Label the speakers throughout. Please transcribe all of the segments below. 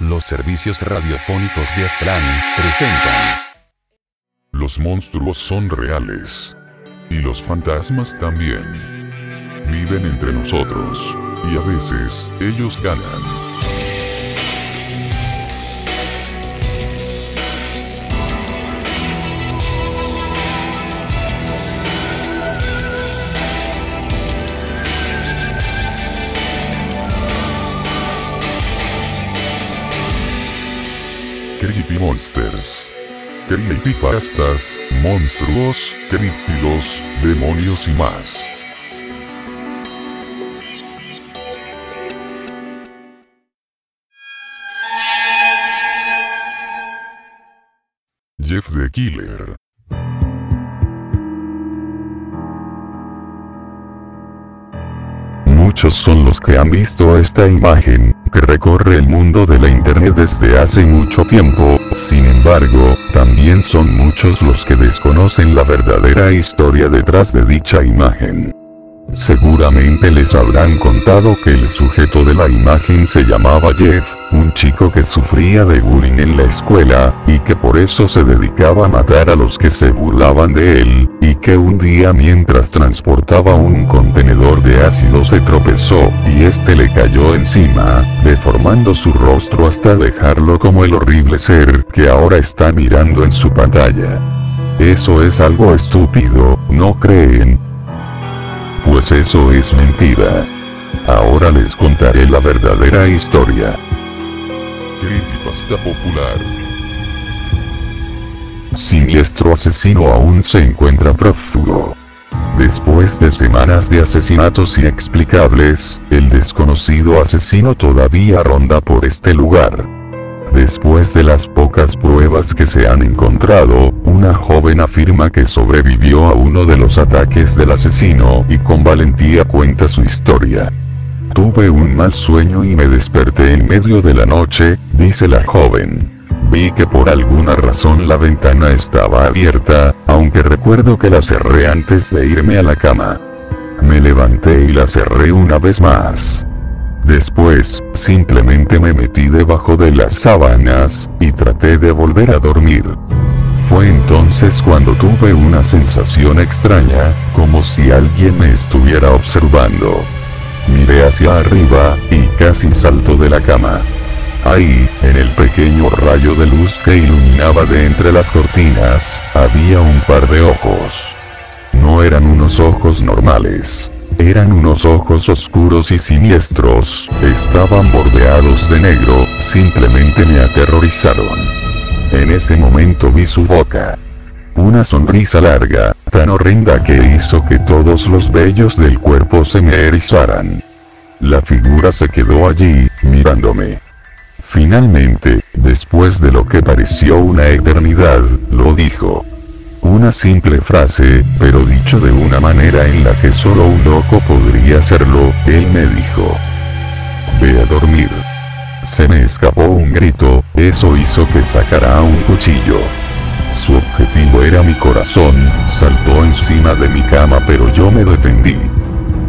Speaker 1: Los servicios radiofónicos de Aztlán presentan.
Speaker 2: Los monstruos son reales. Y los fantasmas también. Viven entre nosotros. Y a veces, ellos ganan. Creepy Monsters. Creepypastas, monstruos, críptidos, demonios y más. Jeff the Killer. Muchos son los que han visto esta imagen, que recorre el mundo de la internet desde hace mucho tiempo, sin embargo, también son muchos los que desconocen la verdadera historia detrás de dicha imagen. Seguramente les habrán contado que el sujeto de la imagen se llamaba Jeff, un chico que sufría de bullying en la escuela, y que por eso se dedicaba a matar a los que se burlaban de él, y que un día mientras transportaba un contenedor de ácido se tropezó, y este le cayó encima, deformando su rostro hasta dejarlo como el horrible ser que ahora está mirando en su pantalla. Eso es algo estúpido, ¿no creen? Pues eso es mentira. Ahora les contaré la verdadera historia. Creepypasta popular. Siniestro asesino aún se encuentra prófugo. Después de semanas de asesinatos inexplicables, el desconocido asesino todavía ronda por este lugar. Después de las pocas pruebas que se han encontrado, una joven afirma que sobrevivió a uno de los ataques del asesino y con valentía cuenta su historia. Tuve un mal sueño y me desperté en medio de la noche, dice la joven. Vi que por alguna razón la ventana estaba abierta, aunque recuerdo que la cerré antes de irme a la cama. Me levanté y la cerré una vez más. Después, simplemente me metí debajo de las sábanas, y traté de volver a dormir. Fue entonces cuando tuve una sensación extraña, como si alguien me estuviera observando. Miré hacia arriba, y casi salto de la cama. Ahí, en el pequeño rayo de luz que iluminaba de entre las cortinas, había un par de ojos. No eran unos ojos normales, eran unos ojos oscuros y siniestros, estaban bordeados de negro, simplemente me aterrorizaron. En ese momento vi su boca. Una sonrisa larga, tan horrenda que hizo que todos los vellos del cuerpo se me erizaran. La figura se quedó allí, mirándome. Finalmente, después de lo que pareció una eternidad, lo dijo. Una simple frase, pero dicho de una manera en la que solo un loco podría hacerlo, él me dijo. Ve a dormir. Se me escapó un grito, eso hizo que sacara un cuchillo. Su objetivo era mi corazón, saltó encima de mi cama pero yo me defendí.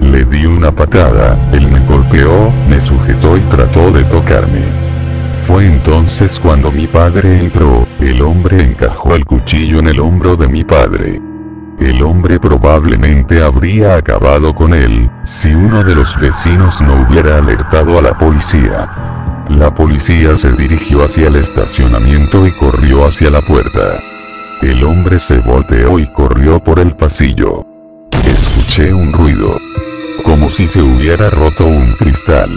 Speaker 2: Le di una patada, él me golpeó, me sujetó y trató de tocarme. Fue entonces cuando mi padre entró, el hombre encajó el cuchillo en el hombro de mi padre. El hombre probablemente habría acabado con él, si uno de los vecinos no hubiera alertado a la policía. La policía se dirigió hacia el estacionamiento y corrió hacia la puerta. El hombre se volteó y corrió por el pasillo. Escuché un ruido. Como si se hubiera roto un cristal.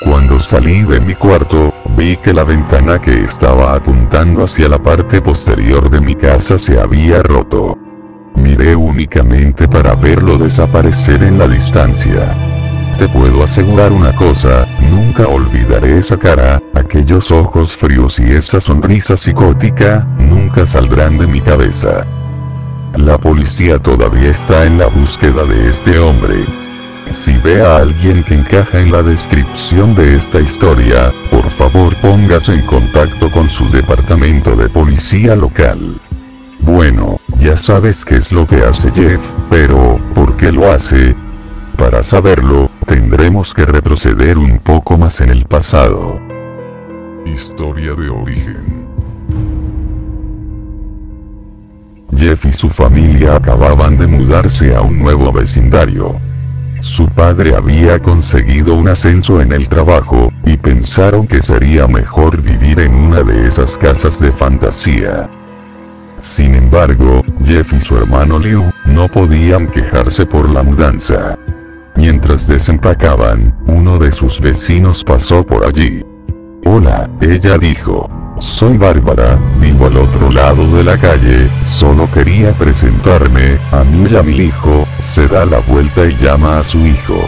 Speaker 2: Cuando salí de mi cuarto, vi que la ventana que estaba apuntando hacia la parte posterior de mi casa se había roto. Miré únicamente para verlo desaparecer en la distancia. Te puedo asegurar una cosa, nunca olvidaré esa cara, aquellos ojos fríos y esa sonrisa psicótica, nunca saldrán de mi cabeza. La policía todavía está en la búsqueda de este hombre. Si ve a alguien que encaja en la descripción de esta historia, por favor póngase en contacto con su departamento de policía local. Bueno, ya sabes qué es lo que hace Jeff, pero, ¿por qué lo hace? Para saberlo, tendremos que retroceder un poco más en el pasado.
Speaker 1: Historia de origen.
Speaker 2: Jeff y su familia acababan de mudarse a un nuevo vecindario. Su padre había conseguido un ascenso en el trabajo, y pensaron que sería mejor vivir en una de esas casas de fantasía. Sin embargo, Jeff y su hermano Liu no podían quejarse por la mudanza. Mientras desempacaban, uno de sus vecinos pasó por allí. Hola, ella dijo. Soy Bárbara, vivo al otro lado de la calle, solo quería presentarme, a mí y a mi hijo, se da la vuelta y llama a su hijo.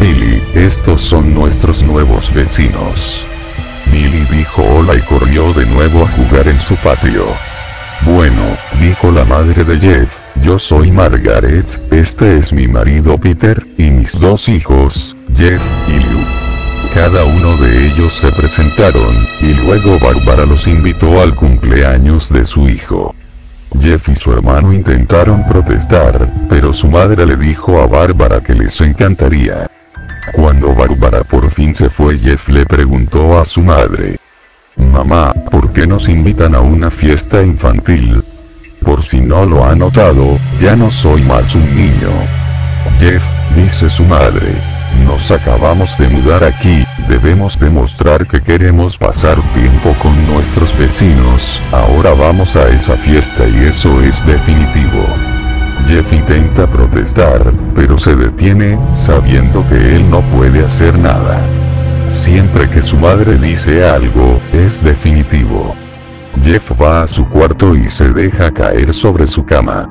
Speaker 2: Billy, estos son nuestros nuevos vecinos. Billy dijo hola y corrió de nuevo a jugar en su patio. Bueno, dijo la madre de Jeff, yo soy Margaret, este es mi marido Peter, y mis dos hijos, Jeff y Liu. Cada uno de ellos se presentaron, y luego Bárbara los invitó al cumpleaños de su hijo. Jeff y su hermano intentaron protestar, pero su madre le dijo a Bárbara que les encantaría. Cuando Bárbara por fin se fue Jeff le preguntó a su madre. Mamá, ¿por qué nos invitan a una fiesta infantil? Por si no lo ha notado, ya no soy más un niño. Jeff, dice su madre. Nos acabamos de mudar aquí, debemos demostrar que queremos pasar tiempo con nuestros vecinos, ahora vamos a esa fiesta y eso es definitivo. Jeff intenta protestar, pero se detiene, sabiendo que él no puede hacer nada. Siempre que su madre dice algo, es definitivo. Jeff va a su cuarto y se deja caer sobre su cama.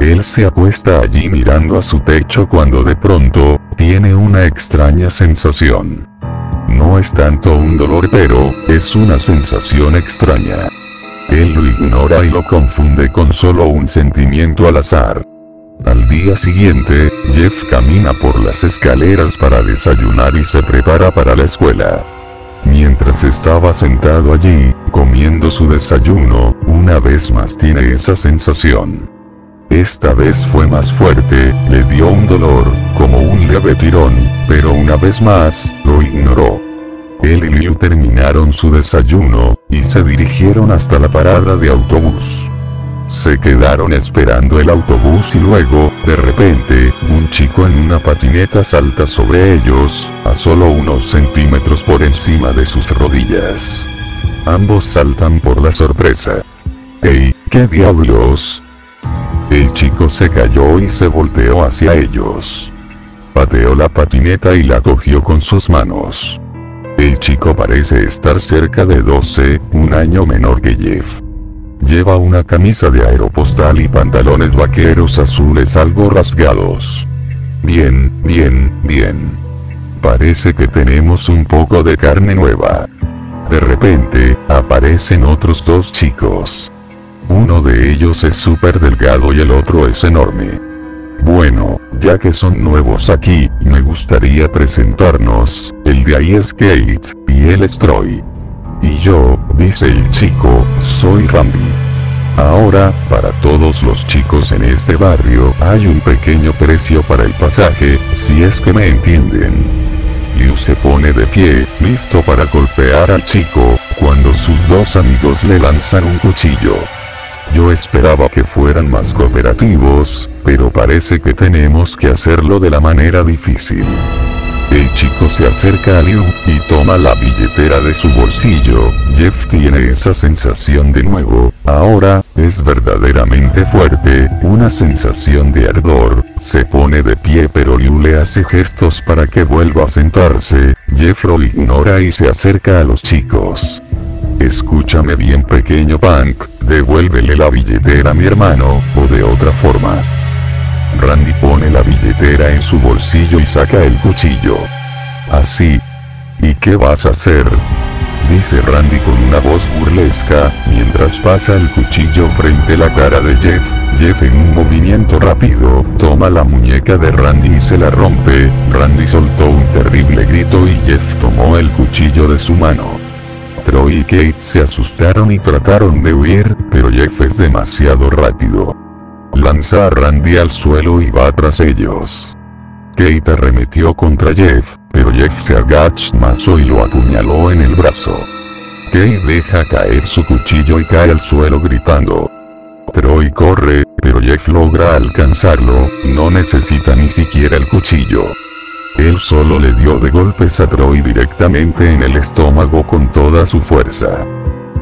Speaker 2: Él se acuesta allí mirando a su techo cuando de pronto, tiene una extraña sensación. No es tanto un dolor pero, es una sensación extraña. Él lo ignora y lo confunde con solo un sentimiento al azar. Al día siguiente, Jeff camina por las escaleras para desayunar y se prepara para la escuela. Mientras estaba sentado allí, comiendo su desayuno, una vez más tiene esa sensación. Esta vez fue más fuerte, le dio un dolor, como un leve tirón, pero una vez más, lo ignoró. Él y Liu terminaron su desayuno, y se dirigieron hasta la parada de autobús. Se quedaron esperando el autobús y luego, de repente, un chico en una patineta salta sobre ellos, a solo unos centímetros por encima de sus rodillas. Ambos saltan por la sorpresa. ¡Ey, qué diablos! El chico se cayó y se volteó hacia ellos. Pateó la patineta y la cogió con sus manos. El chico parece estar cerca de 12, un año menor que Jeff. Lleva una camisa de aeropostal y pantalones vaqueros azules algo rasgados. Bien, bien, bien. Parece que tenemos un poco de carne nueva. De repente, aparecen otros dos chicos. Uno de ellos es súper delgado y el otro es enorme. Bueno, ya que son nuevos aquí, me gustaría presentarnos, el de ahí es Kate, y él es Troy. Y yo, dice el chico, soy Randy. Ahora, para todos los chicos en este barrio, hay un pequeño precio para el pasaje, si es que me entienden. Liu se pone de pie, listo para golpear al chico, cuando sus dos amigos le lanzan un cuchillo. Yo esperaba que fueran más cooperativos, pero parece que tenemos que hacerlo de la manera difícil. El chico se acerca a Liu, y toma la billetera de su bolsillo, Jeff tiene esa sensación de nuevo, ahora, es verdaderamente fuerte, una sensación de ardor, se pone de pie pero Liu le hace gestos para que vuelva a sentarse, Jeff lo ignora y se acerca a los chicos. Escúchame bien pequeño punk, devuélvele la billetera a mi hermano, o de otra forma. Randy pone la billetera en su bolsillo y saca el cuchillo. Así. ¿Y qué vas a hacer? Dice Randy con una voz burlesca, mientras pasa el cuchillo frente a la cara de Jeff. Jeff en un movimiento rápido, toma la muñeca de Randy y se la rompe, Randy soltó un terrible grito y Jeff tomó el cuchillo de su mano. Troy y Kate se asustaron y trataron de huir, pero Jeff es demasiado rápido. Lanza a Randy al suelo y va tras ellos. Kate arremetió contra Jeff, pero Jeff se agachó más y lo apuñaló en el brazo. Kay deja caer su cuchillo y cae al suelo gritando. Troy corre, pero Jeff logra alcanzarlo, no necesita ni siquiera el cuchillo. Él solo le dio de golpes a Troy directamente en el estómago con toda su fuerza.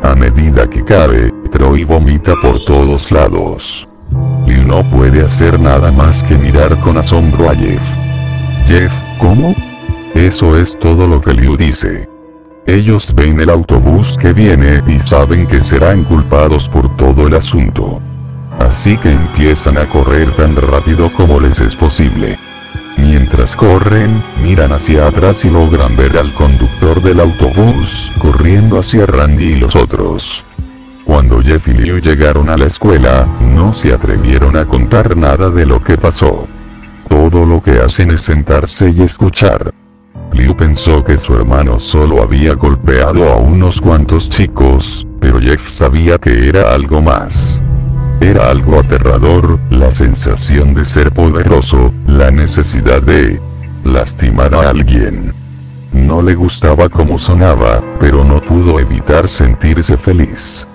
Speaker 2: A medida que cae, Troy vomita por todos lados. Y no puede hacer nada más que mirar con asombro a Jeff. Jeff, ¿cómo? Eso es todo lo que Liu dice. Ellos ven el autobús que viene y saben que serán culpados por todo el asunto. Así que empiezan a correr tan rápido como les es posible. Mientras corren, miran hacia atrás y logran ver al conductor del autobús, corriendo hacia Randy y los otros. Cuando Jeff y Liu llegaron a la escuela, no se atrevieron a contar nada de lo que pasó. Todo lo que hacen es sentarse y escuchar. Liu pensó que su hermano solo había golpeado a unos cuantos chicos, pero Jeff sabía que era algo más. Era algo aterrador, la sensación de ser poderoso, la necesidad de lastimar a alguien. No le gustaba cómo sonaba, pero no pudo evitar sentirse feliz.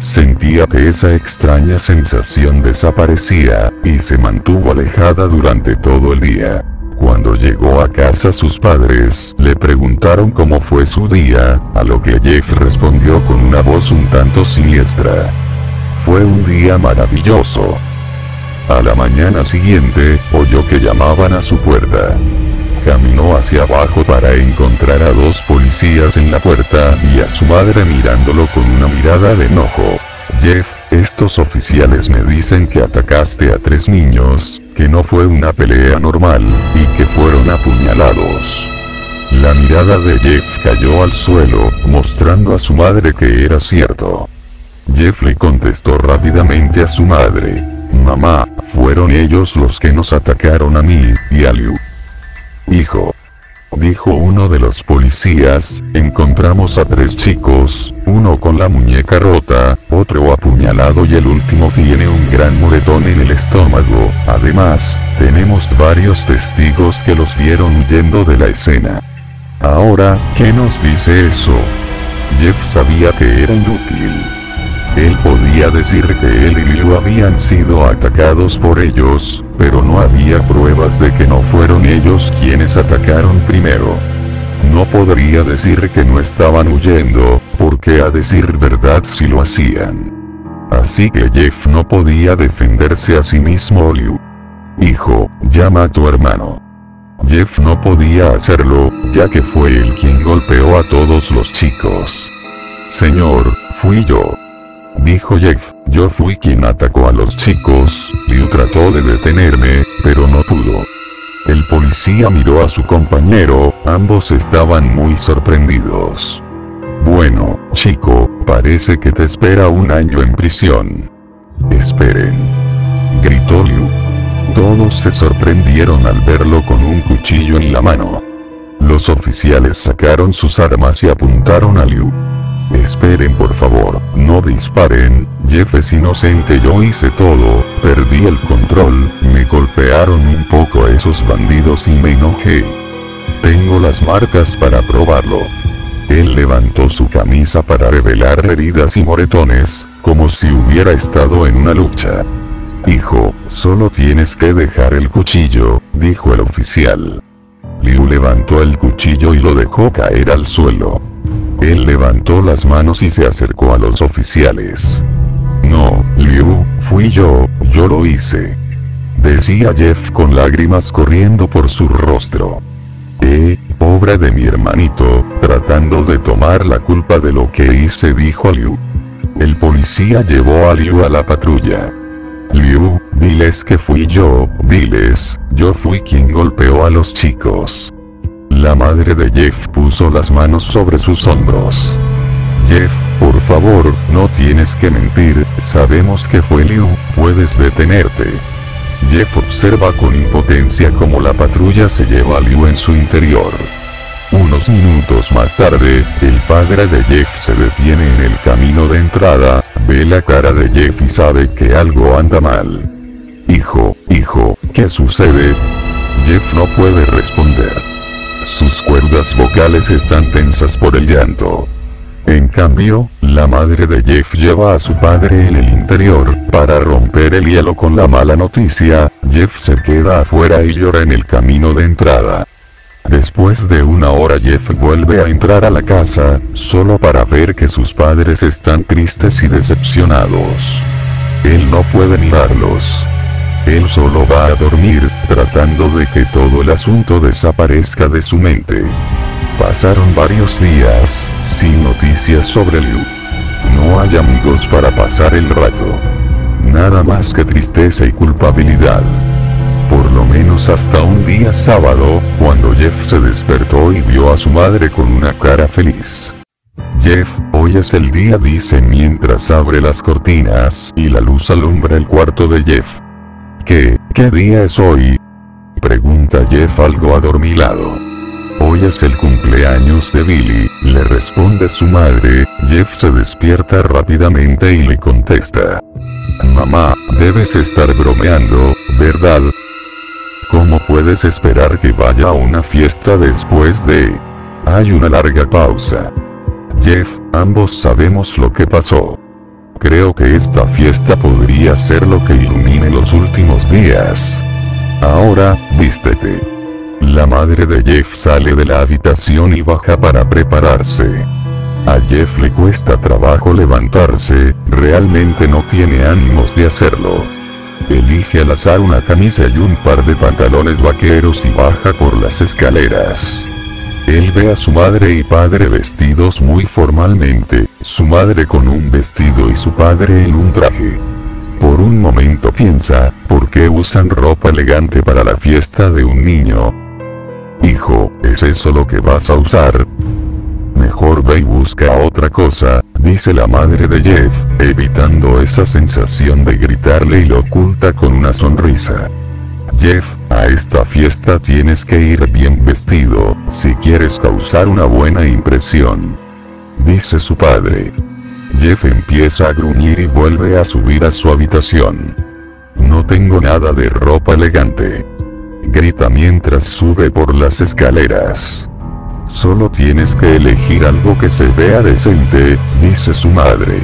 Speaker 2: Sentía que esa extraña sensación desaparecía, y se mantuvo alejada durante todo el día. Cuando llegó a casa sus padres le preguntaron cómo fue su día, a lo que Jeff respondió con una voz un tanto siniestra. Fue un día maravilloso. A la mañana siguiente, oyó que llamaban a su puerta. Caminó hacia abajo para encontrar a dos policías en la puerta y a su madre mirándolo con una mirada de enojo. Jeff, estos oficiales me dicen que atacaste a tres niños, que no fue una pelea normal, y que fueron apuñalados. La mirada de Jeff cayó al suelo, mostrando a su madre que era cierto. Jeff le contestó rápidamente a su madre. Mamá, fueron ellos los que nos atacaron a mí, y a Liu. Hijo. Dijo uno de los policías, encontramos a tres chicos, uno con la muñeca rota, otro apuñalado y el último tiene un gran moretón en el estómago. Además, tenemos varios testigos que los vieron huyendo de la escena. Ahora, ¿qué nos dice eso? Jeff sabía que era inútil. Él podía decir que él y Liu habían sido atacados por ellos, pero no había pruebas de que no fueron ellos quienes atacaron primero. No podría decir que no estaban huyendo, porque a decir verdad si lo hacían. Así que Jeff no podía defenderse a sí mismo Liu. Hijo, llama a tu hermano. Jeff no podía hacerlo, ya que fue él quien golpeó a todos los chicos. Señor, fui yo dijo Jeff, yo fui quien atacó a los chicos, Liu trató de detenerme, pero no pudo. El policía miró a su compañero, ambos estaban muy sorprendidos. Bueno, chico, parece que te espera un año en prisión. Esperen. Gritó Liu. Todos se sorprendieron al verlo con un cuchillo en la mano. Los oficiales sacaron sus armas y apuntaron a Liu. Esperen por favor, no disparen, Jeff es inocente yo hice todo, perdí el control, me golpearon un poco esos bandidos y me enojé. Tengo las marcas para probarlo. Él levantó su camisa para revelar heridas y moretones, como si hubiera estado en una lucha. Hijo, solo tienes que dejar el cuchillo, dijo el oficial. Liu levantó el cuchillo y lo dejó caer al suelo. Él levantó las manos y se acercó a los oficiales. No, Liu, fui yo, yo lo hice. Decía Jeff con lágrimas corriendo por su rostro. Eh, pobre de mi hermanito, tratando de tomar la culpa de lo que hice, dijo Liu. El policía llevó a Liu a la patrulla. Liu, diles que fui yo, diles, yo fui quien golpeó a los chicos. La madre de Jeff puso las manos sobre sus hombros. Jeff, por favor, no tienes que mentir, sabemos que fue Liu, puedes detenerte. Jeff observa con impotencia cómo la patrulla se lleva a Liu en su interior. Unos minutos más tarde, el padre de Jeff se detiene en el camino de entrada, ve la cara de Jeff y sabe que algo anda mal. Hijo, hijo, ¿qué sucede? Jeff no puede responder. Sus cuerdas vocales están tensas por el llanto. En cambio, la madre de Jeff lleva a su padre en el interior, para romper el hielo con la mala noticia, Jeff se queda afuera y llora en el camino de entrada. Después de una hora Jeff vuelve a entrar a la casa, solo para ver que sus padres están tristes y decepcionados. Él no puede mirarlos. Él solo va a dormir, tratando de que todo el asunto desaparezca de su mente. Pasaron varios días, sin noticias sobre Liu. No hay amigos para pasar el rato. Nada más que tristeza y culpabilidad. Por lo menos hasta un día sábado, cuando Jeff se despertó y vio a su madre con una cara feliz. Jeff, hoy es el día, dice mientras abre las cortinas y la luz alumbra el cuarto de Jeff. ¿Qué, qué día es hoy? Pregunta Jeff algo adormilado. Hoy es el cumpleaños de Billy, le responde su madre, Jeff se despierta rápidamente y le contesta. Mamá, debes estar bromeando, ¿verdad? ¿Cómo puedes esperar que vaya a una fiesta después de... Hay una larga pausa. Jeff, ambos sabemos lo que pasó. Creo que esta fiesta podría ser lo que ilumine los últimos días. Ahora, vístete. La madre de Jeff sale de la habitación y baja para prepararse. A Jeff le cuesta trabajo levantarse, realmente no tiene ánimos de hacerlo. Elige al azar una camisa y un par de pantalones vaqueros y baja por las escaleras. Él ve a su madre y padre vestidos muy formalmente, su madre con un vestido y su padre en un traje. Por un momento piensa, ¿por qué usan ropa elegante para la fiesta de un niño? Hijo, ¿es eso lo que vas a usar? Mejor ve y busca otra cosa, dice la madre de Jeff, evitando esa sensación de gritarle y lo oculta con una sonrisa. Jeff, a esta fiesta tienes que ir bien vestido, si quieres causar una buena impresión. Dice su padre. Jeff empieza a gruñir y vuelve a subir a su habitación. No tengo nada de ropa elegante grita mientras sube por las escaleras. Solo tienes que elegir algo que se vea decente, dice su madre.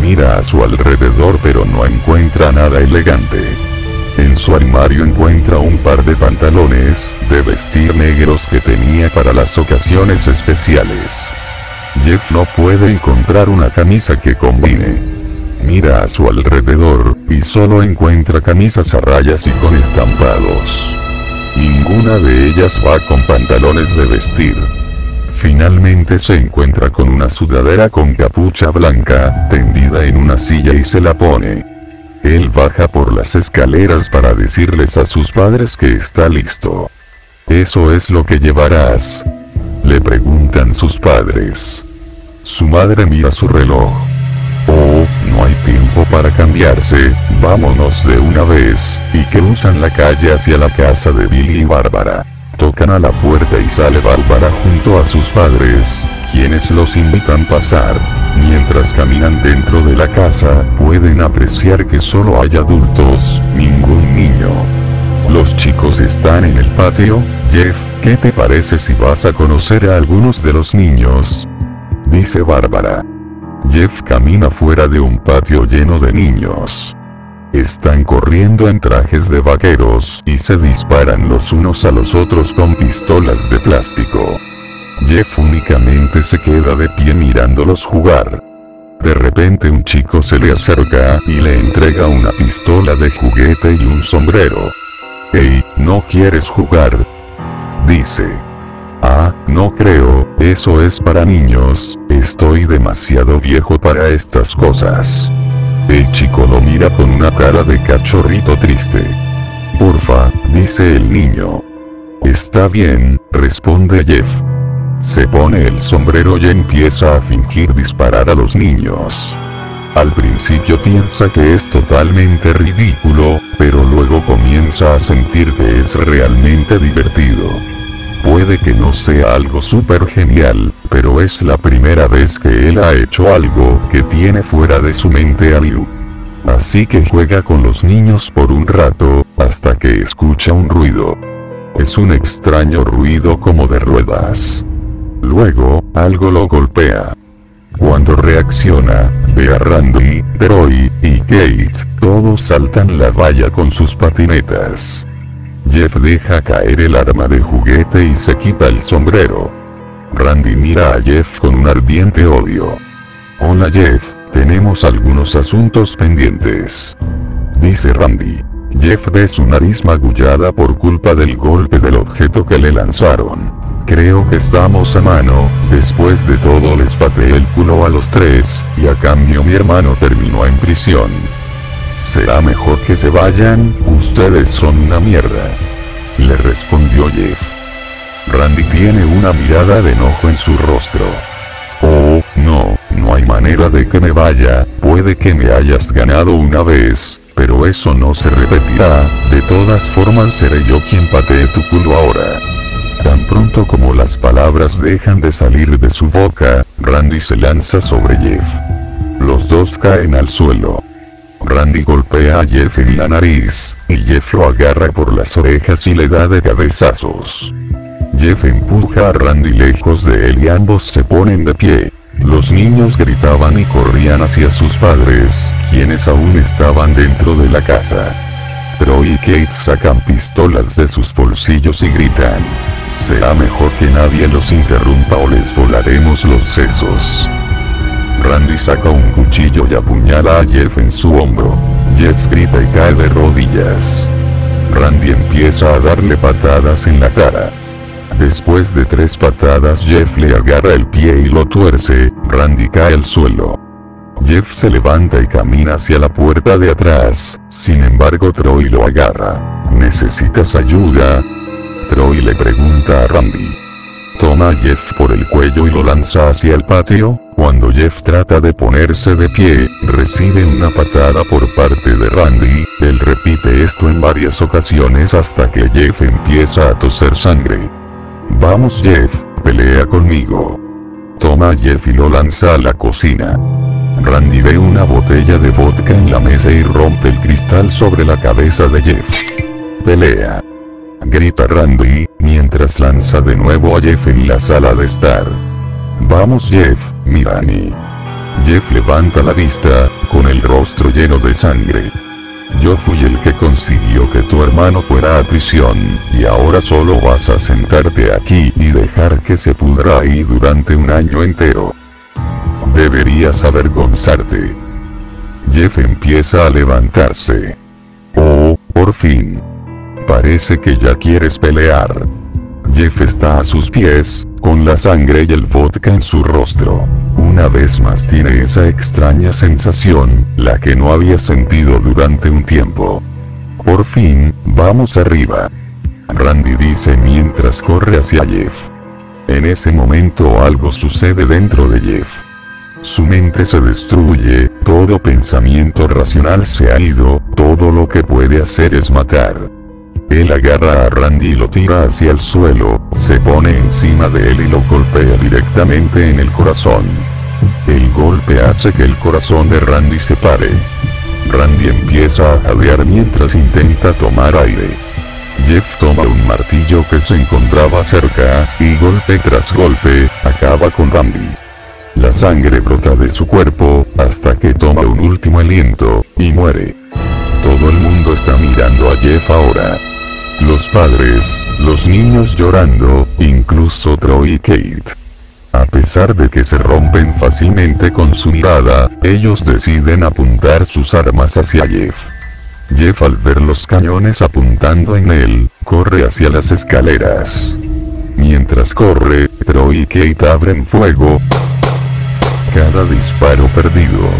Speaker 2: Mira a su alrededor pero no encuentra nada elegante. En su armario encuentra un par de pantalones de vestir negros que tenía para las ocasiones especiales. Jeff no puede encontrar una camisa que combine. Mira a su alrededor, y solo encuentra camisas a rayas y con estampados. Ninguna de ellas va con pantalones de vestir. Finalmente se encuentra con una sudadera con capucha blanca, tendida en una silla y se la pone. Él baja por las escaleras para decirles a sus padres que está listo. ¿Eso es lo que llevarás? Le preguntan sus padres. Su madre mira su reloj. Oh, no hay tiempo para cambiarse, vámonos de una vez, y cruzan la calle hacia la casa de Billy y Bárbara. Tocan a la puerta y sale Bárbara junto a sus padres, quienes los invitan a pasar. Mientras caminan dentro de la casa, pueden apreciar que solo hay adultos, ningún niño. Los chicos están en el patio, Jeff, ¿qué te parece si vas a conocer a algunos de los niños? Dice Bárbara. Jeff camina fuera de un patio lleno de niños. Están corriendo en trajes de vaqueros y se disparan los unos a los otros con pistolas de plástico. Jeff únicamente se queda de pie mirándolos jugar. De repente un chico se le acerca y le entrega una pistola de juguete y un sombrero. Hey, ¿no quieres jugar? Dice. Ah, no creo, eso es para niños, estoy demasiado viejo para estas cosas. El chico lo mira con una cara de cachorrito triste. Porfa, dice el niño. Está bien, responde Jeff. Se pone el sombrero y empieza a fingir disparar a los niños. Al principio piensa que es totalmente ridículo, pero luego comienza a sentir que es realmente divertido. Puede que no sea algo súper genial, pero es la primera vez que él ha hecho algo que tiene fuera de su mente a Liu. Así que juega con los niños por un rato, hasta que escucha un ruido. Es un extraño ruido como de ruedas. Luego, algo lo golpea. Cuando reacciona, ve a Randy, Troy, y Kate, todos saltan la valla con sus patinetas. Jeff deja caer el arma de juguete y se quita el sombrero. Randy mira a Jeff con un ardiente odio. Hola Jeff, tenemos algunos asuntos pendientes. Dice Randy. Jeff ve su nariz magullada por culpa del golpe del objeto que le lanzaron. Creo que estamos a mano, después de todo les pateé el culo a los tres, y a cambio mi hermano terminó en prisión. Será mejor que se vayan, ustedes son una mierda. Le respondió Jeff. Randy tiene una mirada de enojo en su rostro. Oh, no, no hay manera de que me vaya, puede que me hayas ganado una vez, pero eso no se repetirá, de todas formas seré yo quien patee tu culo ahora. Tan pronto como las palabras dejan de salir de su boca, Randy se lanza sobre Jeff. Los dos caen al suelo. Randy golpea a Jeff en la nariz, y Jeff lo agarra por las orejas y le da de cabezazos. Jeff empuja a Randy lejos de él y ambos se ponen de pie. Los niños gritaban y corrían hacia sus padres, quienes aún estaban dentro de la casa. Troy y Kate sacan pistolas de sus bolsillos y gritan. Será mejor que nadie los interrumpa o les volaremos los sesos. Randy saca un cuchillo y apuñala a Jeff en su hombro. Jeff grita y cae de rodillas. Randy empieza a darle patadas en la cara. Después de tres patadas Jeff le agarra el pie y lo tuerce, Randy cae al suelo. Jeff se levanta y camina hacia la puerta de atrás, sin embargo Troy lo agarra. ¿Necesitas ayuda? Troy le pregunta a Randy. Toma a Jeff por el cuello y lo lanza hacia el patio, cuando Jeff trata de ponerse de pie, recibe una patada por parte de Randy, él repite esto en varias ocasiones hasta que Jeff empieza a toser sangre. Vamos Jeff, pelea conmigo. Toma Jeff y lo lanza a la cocina. Randy ve una botella de vodka en la mesa y rompe el cristal sobre la cabeza de Jeff. Pelea. Grita Randy, mientras lanza de nuevo a Jeff en la sala de estar. Vamos Jeff, mira a mí. Jeff levanta la vista, con el rostro lleno de sangre. Yo fui el que consiguió que tu hermano fuera a prisión, y ahora solo vas a sentarte aquí y dejar que se pudra ahí durante un año entero. Deberías avergonzarte. Jeff empieza a levantarse. Oh, por fin. Parece que ya quieres pelear. Jeff está a sus pies, con la sangre y el vodka en su rostro. Una vez más tiene esa extraña sensación, la que no había sentido durante un tiempo. Por fin, vamos arriba. Randy dice mientras corre hacia Jeff. En ese momento algo sucede dentro de Jeff. Su mente se destruye, todo pensamiento racional se ha ido, todo lo que puede hacer es matar. Él agarra a Randy y lo tira hacia el suelo, se pone encima de él y lo golpea directamente en el corazón. El golpe hace que el corazón de Randy se pare. Randy empieza a jadear mientras intenta tomar aire. Jeff toma un martillo que se encontraba cerca, y golpe tras golpe, acaba con Randy. La sangre brota de su cuerpo, hasta que toma un último aliento, y muere. Todo el mundo está mirando a Jeff ahora. Los padres, los niños llorando, incluso Troy y Kate. A pesar de que se rompen fácilmente con su mirada, ellos deciden apuntar sus armas hacia Jeff. Jeff al ver los cañones apuntando en él, corre hacia las escaleras. Mientras corre, Troy y Kate abren fuego. Cada disparo perdido.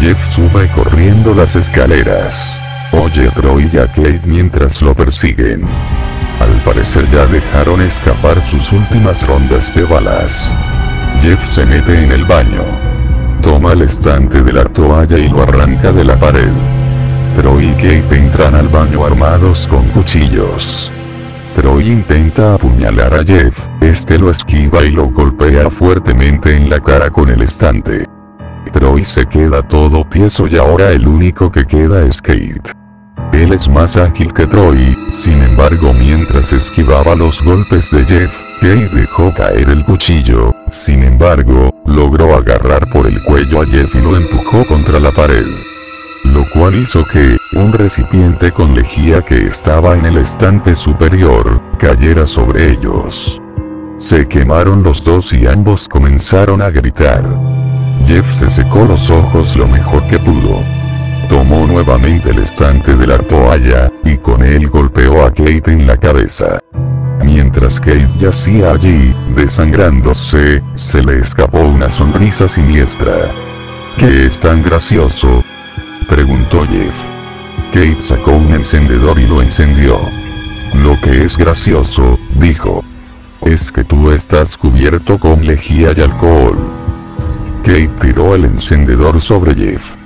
Speaker 2: Jeff sube corriendo las escaleras. Oye Troy y a Kate mientras lo persiguen. Al parecer ya dejaron escapar sus últimas rondas de balas. Jeff se mete en el baño. Toma el estante de la toalla y lo arranca de la pared. Troy y Kate entran al baño armados con cuchillos. Troy intenta apuñalar a Jeff, este lo esquiva y lo golpea fuertemente en la cara con el estante. Troy se queda todo tieso y ahora el único que queda es Kate. Él es más ágil que Troy, sin embargo mientras esquivaba los golpes de Jeff, Kate dejó caer el cuchillo, sin embargo, logró agarrar por el cuello a Jeff y lo empujó contra la pared. Lo cual hizo que, un recipiente con lejía que estaba en el estante superior, cayera sobre ellos. Se quemaron los dos y ambos comenzaron a gritar. Jeff se secó los ojos lo mejor que pudo. Tomó nuevamente el estante de la toalla, y con él golpeó a Kate en la cabeza. Mientras Kate yacía allí, desangrándose, se le escapó una sonrisa siniestra. ¿Qué es tan gracioso? Preguntó Jeff. Kate sacó un encendedor y lo encendió. Lo que es gracioso, dijo. Es que tú estás cubierto con lejía y alcohol. Kate tiró el encendedor sobre Jeff.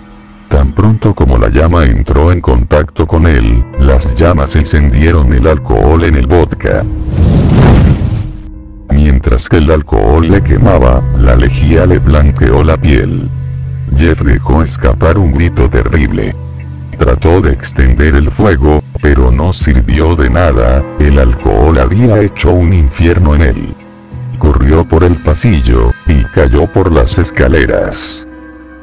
Speaker 2: Tan pronto como la llama entró en contacto con él, las llamas encendieron el alcohol en el vodka. Mientras que el alcohol le quemaba, la lejía le blanqueó la piel. Jeff dejó escapar un grito terrible. Trató de extender el fuego, pero no sirvió de nada, el alcohol había hecho un infierno en él. Corrió por el pasillo, y cayó por las escaleras.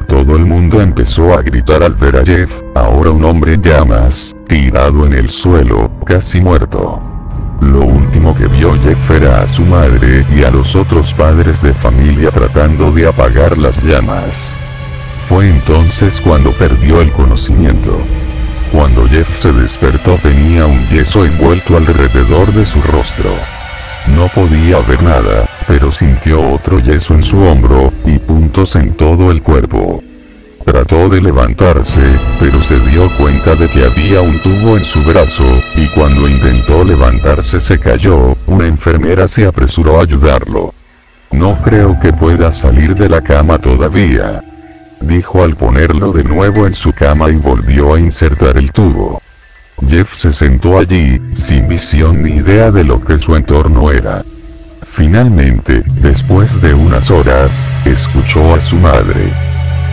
Speaker 2: Todo el mundo empezó a gritar al ver a Jeff, ahora un hombre en llamas, tirado en el suelo, casi muerto. Lo último que vio Jeff era a su madre y a los otros padres de familia tratando de apagar las llamas. Fue entonces cuando perdió el conocimiento. Cuando Jeff se despertó tenía un yeso envuelto alrededor de su rostro. No podía ver nada, pero sintió otro yeso en su hombro, y puntos en todo el cuerpo. Trató de levantarse, pero se dio cuenta de que había un tubo en su brazo, y cuando intentó levantarse se cayó, una enfermera se apresuró a ayudarlo. No creo que pueda salir de la cama todavía. Dijo al ponerlo de nuevo en su cama y volvió a insertar el tubo. Jeff se sentó allí, sin visión ni idea de lo que su entorno era. Finalmente, después de unas horas, escuchó a su madre.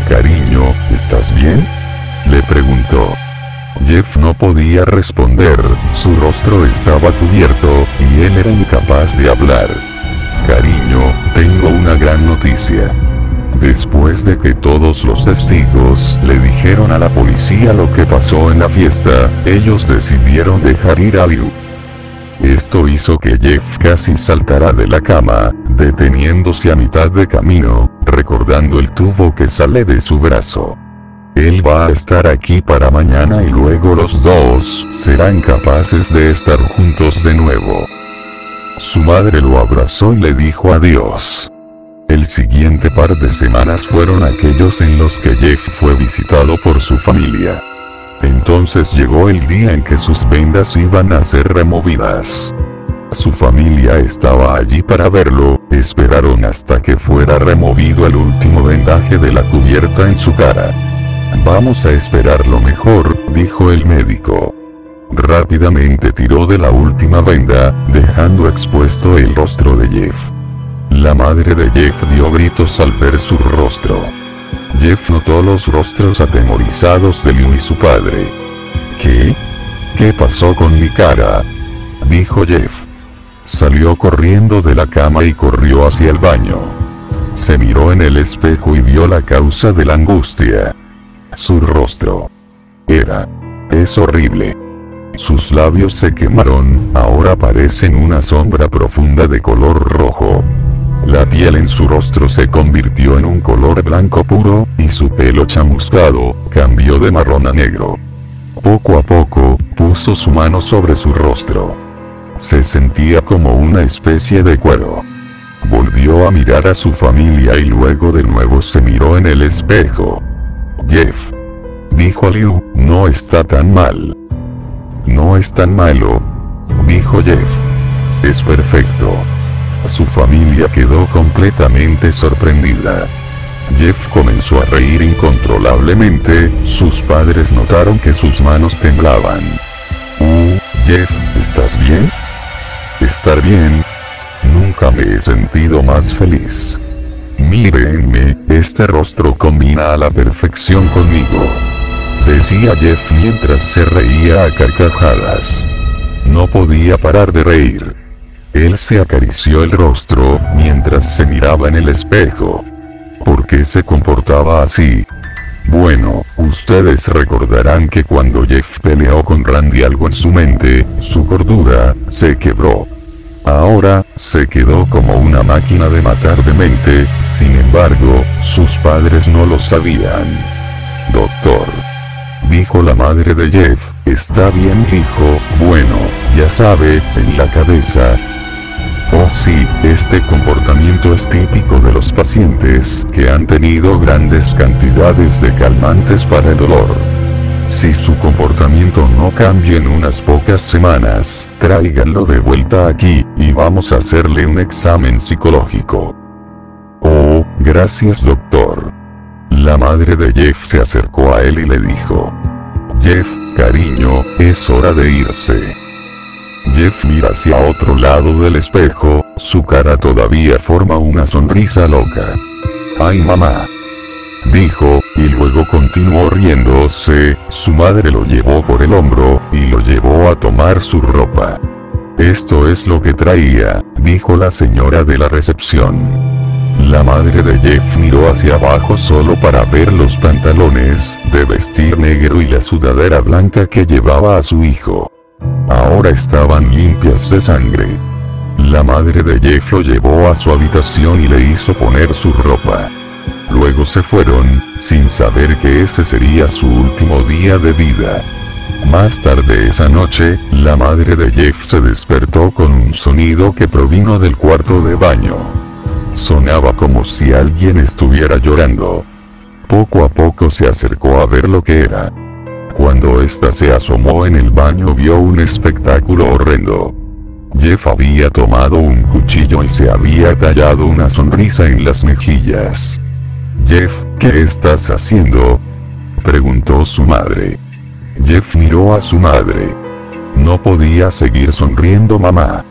Speaker 2: Cariño, ¿estás bien? Le preguntó. Jeff no podía responder, su rostro estaba cubierto, y él era incapaz de hablar. Cariño, tengo una gran noticia. Después de que todos los testigos le dijeron a la policía lo que pasó en la fiesta, ellos decidieron dejar ir a Liu. Esto hizo que Jeff casi saltara de la cama, deteniéndose a mitad de camino, recordando el tubo que sale de su brazo. Él va a estar aquí para mañana y luego los dos serán capaces de estar juntos de nuevo. Su madre lo abrazó y le dijo adiós. El siguiente par de semanas fueron aquellos en los que Jeff fue visitado por su familia. Entonces llegó el día en que sus vendas iban a ser removidas. Su familia estaba allí para verlo, esperaron hasta que fuera removido el último vendaje de la cubierta en su cara. Vamos a esperar lo mejor, dijo el médico. Rápidamente tiró de la última venda, dejando expuesto el rostro de Jeff. La madre de Jeff dio gritos al ver su rostro. Jeff notó los rostros atemorizados de Liu y su padre. ¿Qué? ¿Qué pasó con mi cara? Dijo Jeff. Salió corriendo de la cama y corrió hacia el baño. Se miró en el espejo y vio la causa de la angustia. Su rostro. Era. Es horrible. Sus labios se quemaron, ahora parecen una sombra profunda de color rojo. La piel en su rostro se convirtió en un color blanco puro, y su pelo chamuscado, cambió de marrón a negro. Poco a poco, puso su mano sobre su rostro. Se sentía como una especie de cuero. Volvió a mirar a su familia y luego de nuevo se miró en el espejo. Jeff. Dijo Liu, no está tan mal. No es tan malo. Dijo Jeff. Es perfecto. Su familia quedó completamente sorprendida. Jeff comenzó a reír incontrolablemente, sus padres notaron que sus manos temblaban. Uh, Jeff, ¿estás bien? Estar bien. Nunca me he sentido más feliz. Mírenme, este rostro combina a la perfección conmigo. Decía Jeff mientras se reía a carcajadas. No podía parar de reír. Él se acarició el rostro, mientras se miraba en el espejo. ¿Por qué se comportaba así? Bueno, ustedes recordarán que cuando Jeff peleó con Randy algo en su mente, su cordura, se quebró. Ahora, se quedó como una máquina de matar de mente, sin embargo, sus padres no lo sabían. Doctor. Dijo la madre de Jeff, está bien hijo, bueno, ya sabe, en la cabeza, Oh sí, este comportamiento es típico de los pacientes que han tenido grandes cantidades de calmantes para el dolor. Si su comportamiento no cambia en unas pocas semanas, tráiganlo de vuelta aquí, y vamos a hacerle un examen psicológico. Oh, gracias doctor. La madre de Jeff se acercó a él y le dijo. Jeff, cariño, es hora de irse. Jeff mira hacia otro lado del espejo, su cara todavía forma una sonrisa loca. ¡Ay mamá! Dijo, y luego continuó riéndose, su madre lo llevó por el hombro, y lo llevó a tomar su ropa. Esto es lo que traía, dijo la señora de la recepción. La madre de Jeff miró hacia abajo solo para ver los pantalones de vestir negro y la sudadera blanca que llevaba a su hijo. Ahora estaban limpias de sangre. La madre de Jeff lo llevó a su habitación y le hizo poner su ropa. Luego se fueron, sin saber que ese sería su último día de vida. Más tarde esa noche, la madre de Jeff se despertó con un sonido que provino del cuarto de baño. Sonaba como si alguien estuviera llorando. Poco a poco se acercó a ver lo que era. Cuando ésta se asomó en el baño vio un espectáculo horrendo. Jeff había tomado un cuchillo y se había tallado una sonrisa en las mejillas. Jeff, ¿qué estás haciendo? preguntó su madre. Jeff miró a su madre. No podía seguir sonriendo mamá.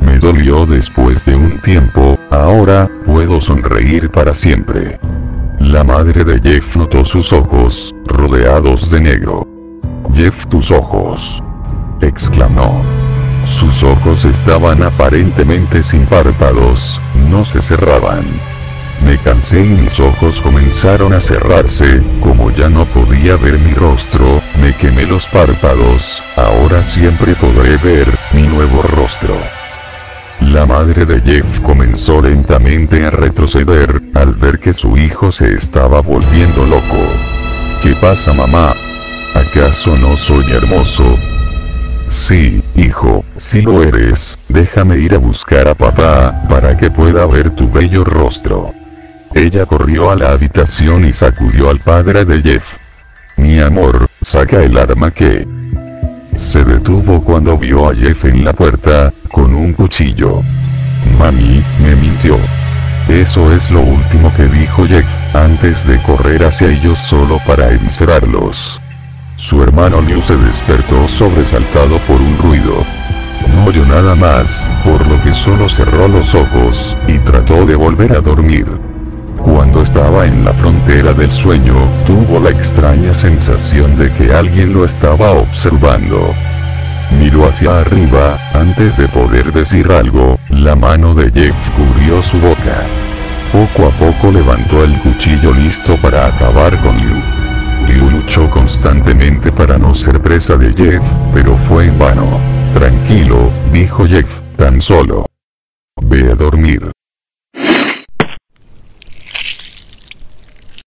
Speaker 2: Me dolió después de un tiempo, ahora, puedo sonreír para siempre. La madre de Jeff notó sus ojos, rodeados de negro. Jeff, tus ojos. exclamó. Sus ojos estaban aparentemente sin párpados, no se cerraban. Me cansé y mis ojos comenzaron a cerrarse, como ya no podía ver mi rostro, me quemé los párpados, ahora siempre podré ver mi nuevo rostro. La madre de Jeff comenzó lentamente a retroceder, al ver que su hijo se estaba volviendo loco. ¿Qué pasa mamá? ¿Acaso no soy hermoso? Sí, hijo, si lo eres, déjame ir a buscar a papá, para que pueda ver tu bello rostro. Ella corrió a la habitación y sacudió al padre de Jeff. Mi amor, saca el arma que... Se detuvo cuando vio a Jeff en la puerta, con un cuchillo. Mami, me mintió. Eso es lo último que dijo Jeff, antes de correr hacia ellos solo para eviscerarlos. Su hermano Liu se despertó sobresaltado por un ruido. No oyó nada más, por lo que solo cerró los ojos, y trató de volver a dormir. Cuando estaba en la frontera del sueño, tuvo la extraña sensación de que alguien lo estaba observando. Miró hacia arriba, antes de poder decir algo, la mano de Jeff cubrió su boca. Poco a poco levantó el cuchillo listo para acabar con Liu. Liu luchó constantemente para no ser presa de Jeff, pero fue en vano. Tranquilo, dijo Jeff, tan solo. Ve a dormir.